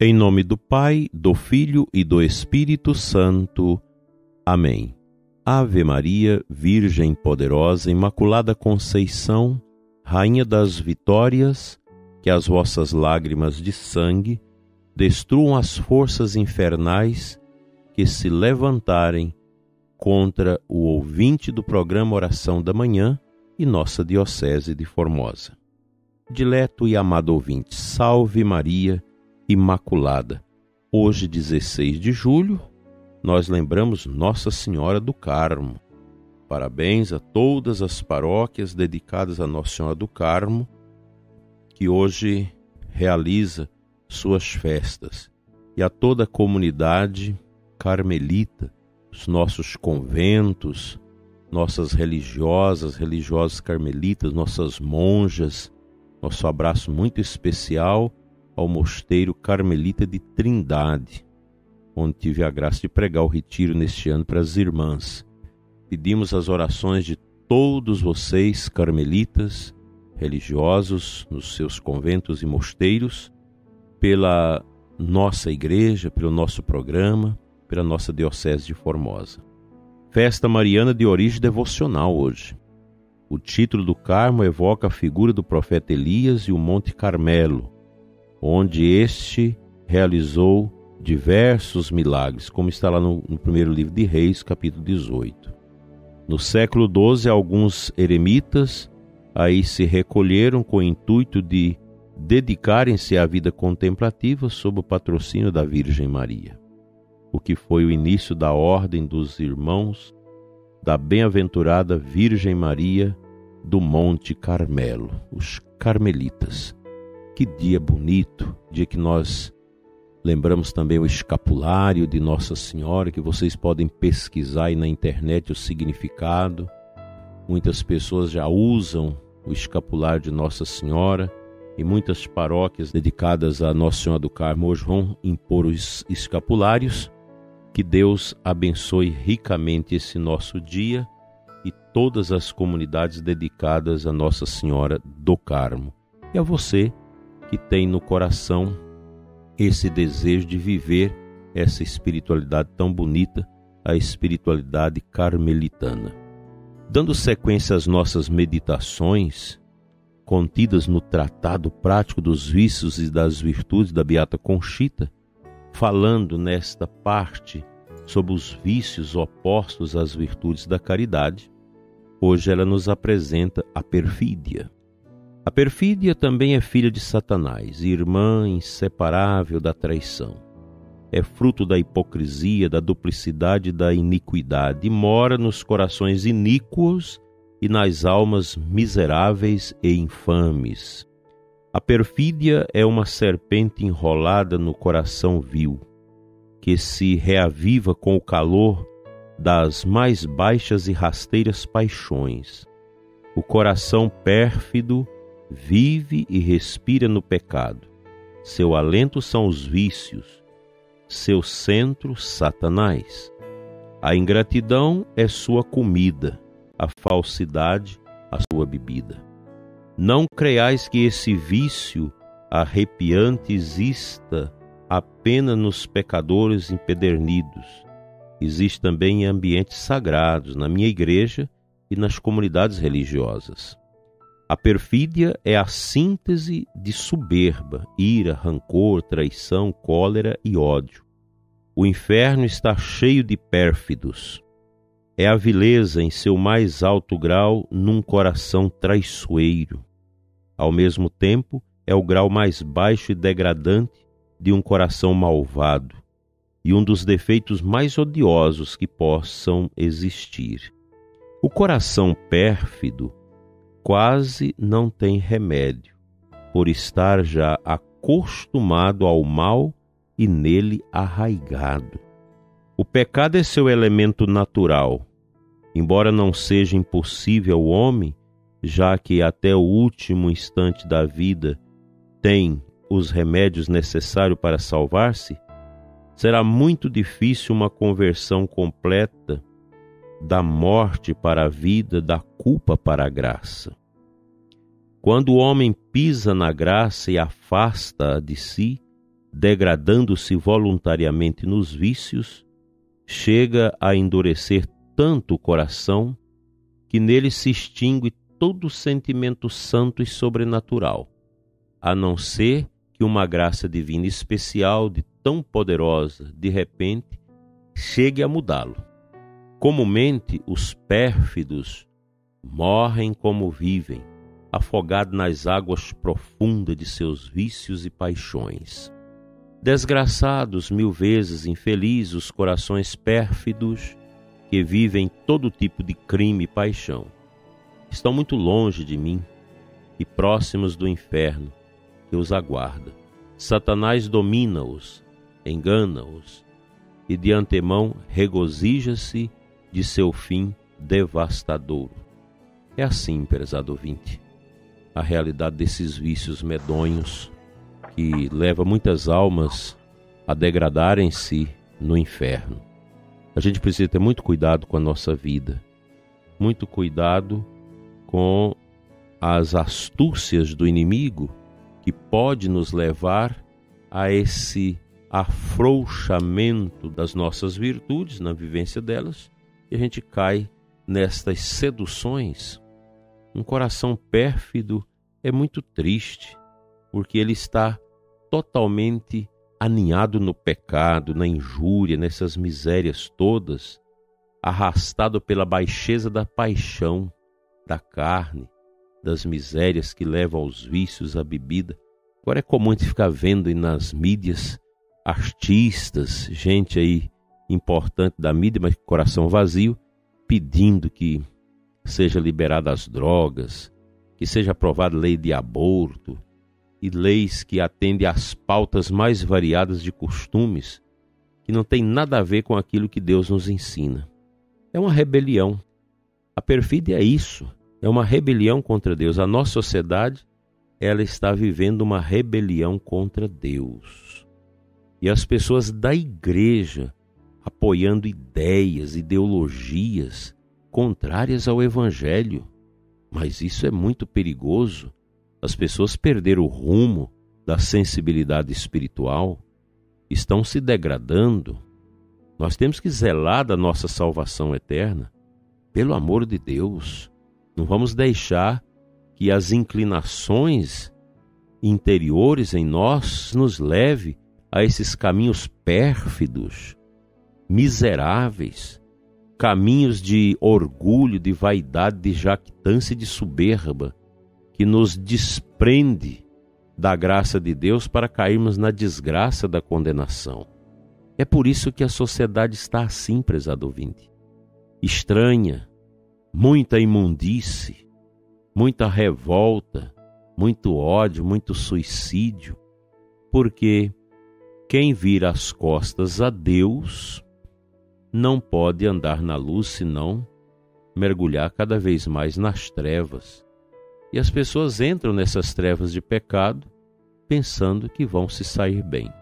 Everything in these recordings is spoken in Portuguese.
Em nome do Pai, do Filho e do Espírito Santo. Amém. Ave Maria, Virgem poderosa, Imaculada Conceição, Rainha das Vitórias, que as vossas lágrimas de sangue destruam as forças infernais que se levantarem contra o ouvinte do programa Oração da Manhã e nossa Diocese de Formosa. Dileto e amado ouvinte, salve Maria Imaculada. Hoje, 16 de julho, nós lembramos Nossa Senhora do Carmo. Parabéns a todas as paróquias dedicadas a Nossa Senhora do Carmo, que hoje realiza suas festas, e a toda a comunidade carmelita, os nossos conventos, nossas religiosas, religiosos carmelitas, nossas monjas, nosso abraço muito especial ao Mosteiro Carmelita de Trindade, onde tive a graça de pregar o retiro neste ano para as irmãs. Pedimos as orações de todos vocês, carmelitas, religiosos, nos seus conventos e mosteiros, pela nossa igreja, pelo nosso programa, pela nossa Diocese de Formosa. Festa mariana de origem devocional hoje. O título do Carmo evoca a figura do profeta Elias e o Monte Carmelo, onde este realizou diversos milagres, como está lá no, no primeiro livro de Reis, capítulo 18. No século XII, alguns eremitas aí se recolheram com o intuito de dedicarem-se à vida contemplativa sob o patrocínio da Virgem Maria, o que foi o início da ordem dos irmãos da bem-aventurada Virgem Maria do Monte Carmelo, os carmelitas. Que dia bonito, dia que nós lembramos também o escapulário de Nossa Senhora, que vocês podem pesquisar aí na internet o significado. Muitas pessoas já usam o escapulário de Nossa Senhora e muitas paróquias dedicadas a Nossa Senhora do Carmo hoje vão impor os escapulários. Que Deus abençoe ricamente esse nosso dia e todas as comunidades dedicadas a Nossa Senhora do Carmo. E a você que tem no coração esse desejo de viver essa espiritualidade tão bonita, a espiritualidade carmelitana. Dando sequência às nossas meditações, contidas no Tratado Prático dos Vícios e das Virtudes da Beata Conchita, falando nesta parte sobre os vícios opostos às virtudes da caridade, hoje ela nos apresenta a perfídia. A perfídia também é filha de Satanás, irmã inseparável da traição. É fruto da hipocrisia, da duplicidade da iniquidade, e mora nos corações iníquos e nas almas miseráveis e infames. A perfídia é uma serpente enrolada no coração vil, que se reaviva com o calor das mais baixas e rasteiras paixões. O coração pérfido vive e respira no pecado. Seu alento são os vícios, seu centro, Satanás. A ingratidão é sua comida, a falsidade, a sua bebida. Não creiais que esse vício arrepiante exista apenas nos pecadores empedernidos. Existe também em ambientes sagrados, na minha igreja e nas comunidades religiosas. A perfídia é a síntese de soberba, ira, rancor, traição, cólera e ódio. O inferno está cheio de pérfidos. É a vileza em seu mais alto grau num coração traiçoeiro. Ao mesmo tempo, é o grau mais baixo e degradante de um coração malvado e um dos defeitos mais odiosos que possam existir. O coração pérfido quase não tem remédio, por estar já acostumado ao mal e nele arraigado. O pecado é seu elemento natural, embora não seja impossível ao homem, já que até o último instante da vida tem os remédios necessários para salvar-se, será muito difícil uma conversão completa da morte para a vida, da culpa para a graça. Quando o homem pisa na graça e afasta de si, degradando-se voluntariamente nos vícios, chega a endurecer tanto o coração que nele se extingue todo sentimento santo e sobrenatural, a não ser que uma graça divina especial, de tão poderosa, de repente, chegue a mudá-lo. Comumente, os pérfidos morrem como vivem, afogados nas águas profundas de seus vícios e paixões. Desgraçados mil vezes infelizes os corações pérfidos que vivem todo tipo de crime e paixão. Estão muito longe de mim e próximos do inferno que os aguarda. Satanás domina-os, engana-os e de antemão regozija-se de seu fim devastador. É assim, prezado ouvinte, a realidade desses vícios medonhos que leva muitas almas a degradarem-se no inferno. A gente precisa ter muito cuidado com a nossa vida, muito cuidado com as astúcias do inimigo que pode nos levar a esse afrouxamento das nossas virtudes na vivência delas e a gente cai nestas seduções. Um coração pérfido é muito triste, porque ele está totalmente aninhado no pecado, na injúria, nessas misérias todas, arrastado pela baixeza da paixão, da carne, das misérias que levam aos vícios, à bebida. Agora é comum a gente ficar vendo nas mídias artistas, gente aí importante da mídia, mas coração vazio, pedindo que seja liberada as drogas, que seja aprovada lei de aborto, e leis que atendem às pautas mais variadas de costumes que não tem nada a ver com aquilo que Deus nos ensina. É uma rebelião. A perfídia é isso, é uma rebelião contra Deus. A nossa sociedade, ela está vivendo uma rebelião contra Deus. E as pessoas da igreja apoiando ideias, ideologias contrárias ao evangelho. Mas isso é muito perigoso as pessoas perderam o rumo da sensibilidade espiritual, estão se degradando. Nós temos que zelar da nossa salvação eterna, pelo amor de Deus. Não vamos deixar que as inclinações interiores em nós nos leve a esses caminhos pérfidos, miseráveis, caminhos de orgulho, de vaidade, de jactância e de soberba, que nos desprende da graça de Deus para cairmos na desgraça da condenação. É por isso que a sociedade está assim, prezado ouvinte. Estranha, muita imundície, muita revolta, muito ódio, muito suicídio, porque quem vira as costas a Deus não pode andar na luz senão mergulhar cada vez mais nas trevas e as pessoas entram nessas trevas de pecado pensando que vão se sair bem.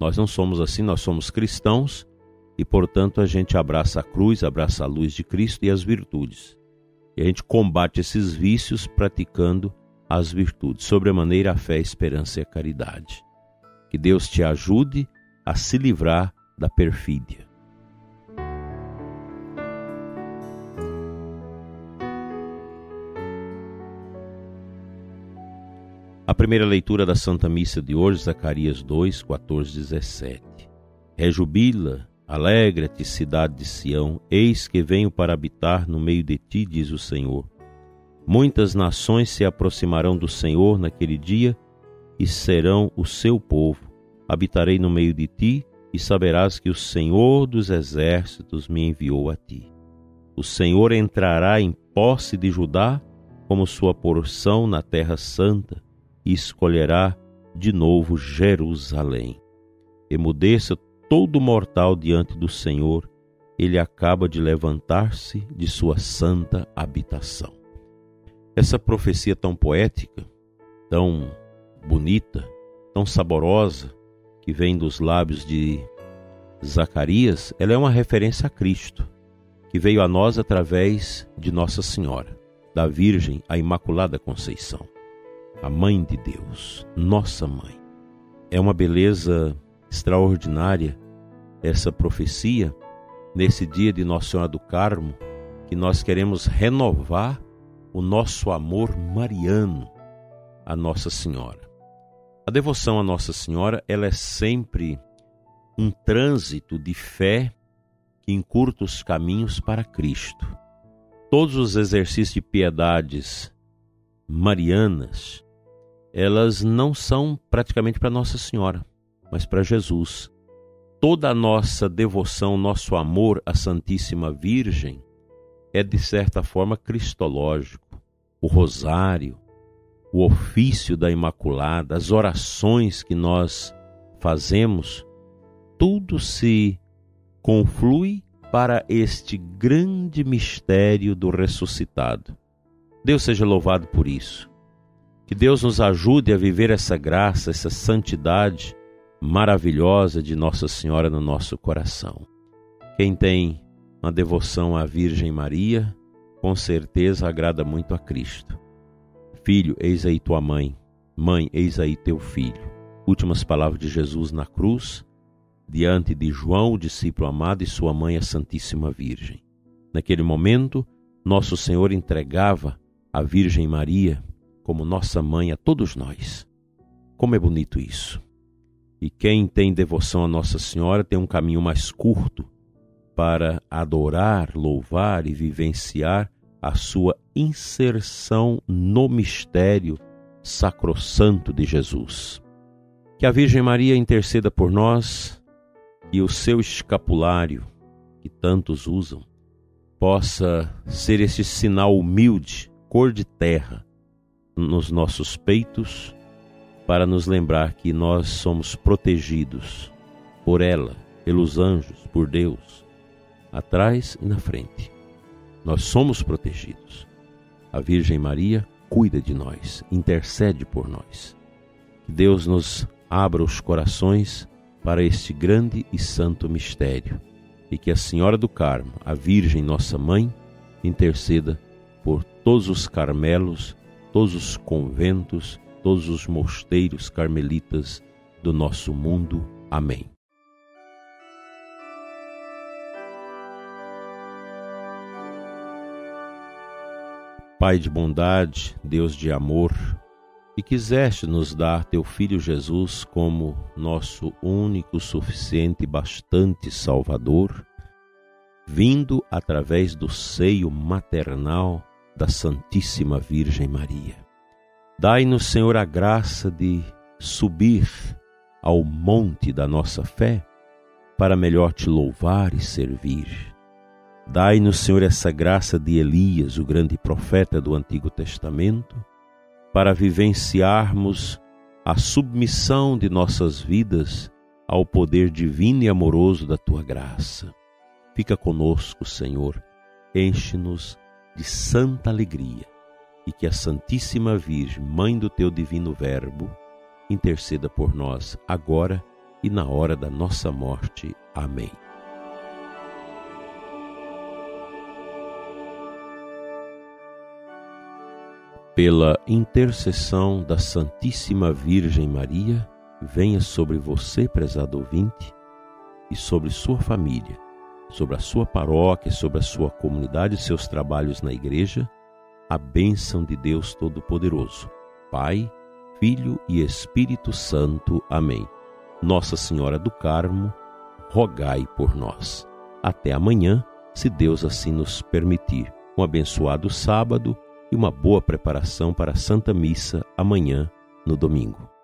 Nós não somos assim, nós somos cristãos e, portanto, a gente abraça a cruz, abraça a luz de Cristo e as virtudes. E a gente combate esses vícios praticando as virtudes, sobremaneira a fé, a esperança e a caridade. Que Deus te ajude a se livrar da perfídia. A primeira leitura da Santa Missa de hoje, Zacarias 2, 14, 17. Rejubila, alegra-te, cidade de Sião, eis que venho para habitar no meio de ti, diz o Senhor. Muitas nações se aproximarão do Senhor naquele dia e serão o seu povo. Habitarei no meio de ti e saberás que o Senhor dos exércitos me enviou a ti. O Senhor entrará em posse de Judá como sua porção na terra santa e escolherá de novo Jerusalém. Emudeça todo mortal diante do Senhor, ele acaba de levantar-se de sua santa habitação. Essa profecia tão poética, tão bonita, tão saborosa, que vem dos lábios de Zacarias, ela é uma referência a Cristo, que veio a nós através de Nossa Senhora, da Virgem, a Imaculada Conceição a Mãe de Deus, nossa Mãe. é uma beleza extraordinária essa profecia nesse dia de Nossa Senhora do Carmo, que nós queremos renovar o nosso amor mariano a Nossa Senhora. A devoção a Nossa Senhora, ela é sempre um trânsito de fé que encurta os caminhos para Cristo. Todos os exercícios de piedades marianas, elas não são praticamente para Nossa Senhora, mas para Jesus. Toda a nossa devoção, nosso amor à Santíssima Virgem é de certa forma cristológico. O rosário, o ofício da Imaculada, as orações que nós fazemos, tudo se conflui para este grande mistério do ressuscitado. Deus seja louvado por isso. Que Deus nos ajude a viver essa graça, essa santidade maravilhosa de Nossa Senhora no nosso coração. Quem tem uma devoção à Virgem Maria, com certeza agrada muito a Cristo. Filho, eis aí tua mãe. Mãe, eis aí teu filho. Últimas palavras de Jesus na cruz, diante de João, o discípulo amado, e sua mãe, a Santíssima Virgem. Naquele momento, nosso Senhor entregava a Virgem Maria como nossa mãe a todos nós. Como é bonito isso! E quem tem devoção a Nossa Senhora tem um caminho mais curto para adorar, louvar e vivenciar a sua inserção no mistério sacrossanto de Jesus. Que a Virgem Maria interceda por nós e o seu escapulário, que tantos usam, possa ser esse sinal humilde, cor de terra, nos nossos peitos, para nos lembrar que nós somos protegidos por ela, pelos anjos, por Deus, atrás e na frente. Nós somos protegidos. A Virgem Maria cuida de nós, intercede por nós. Que Deus nos abra os corações para este grande e santo mistério e que a Senhora do Carmo, a Virgem nossa mãe, interceda por todos os carmelos, todos os conventos, todos os mosteiros carmelitas do nosso mundo. Amém. Pai de bondade, Deus de amor, e quiseste nos dar teu Filho Jesus como nosso único, suficiente e bastante Salvador, vindo através do seio maternal da Santíssima Virgem Maria. Dai-nos, Senhor, a graça de subir ao monte da nossa fé para melhor te louvar e servir Dai-nos, Senhor, essa graça de Elias, o grande profeta do Antigo Testamento, para vivenciarmos a submissão de nossas vidas ao poder divino e amoroso da tua graça. Fica conosco, Senhor, enche-nos de santa alegria e que a Santíssima Virgem, Mãe do teu divino Verbo, interceda por nós agora e na hora da nossa morte. Amém. pela intercessão da Santíssima Virgem Maria, venha sobre você, prezado ouvinte, e sobre sua família, sobre a sua paróquia, sobre a sua comunidade e seus trabalhos na igreja, a bênção de Deus Todo-Poderoso, Pai, Filho e Espírito Santo. Amém. Nossa Senhora do Carmo, rogai por nós. Até amanhã, se Deus assim nos permitir. Um abençoado sábado e uma boa preparação para a Santa Missa amanhã, no domingo.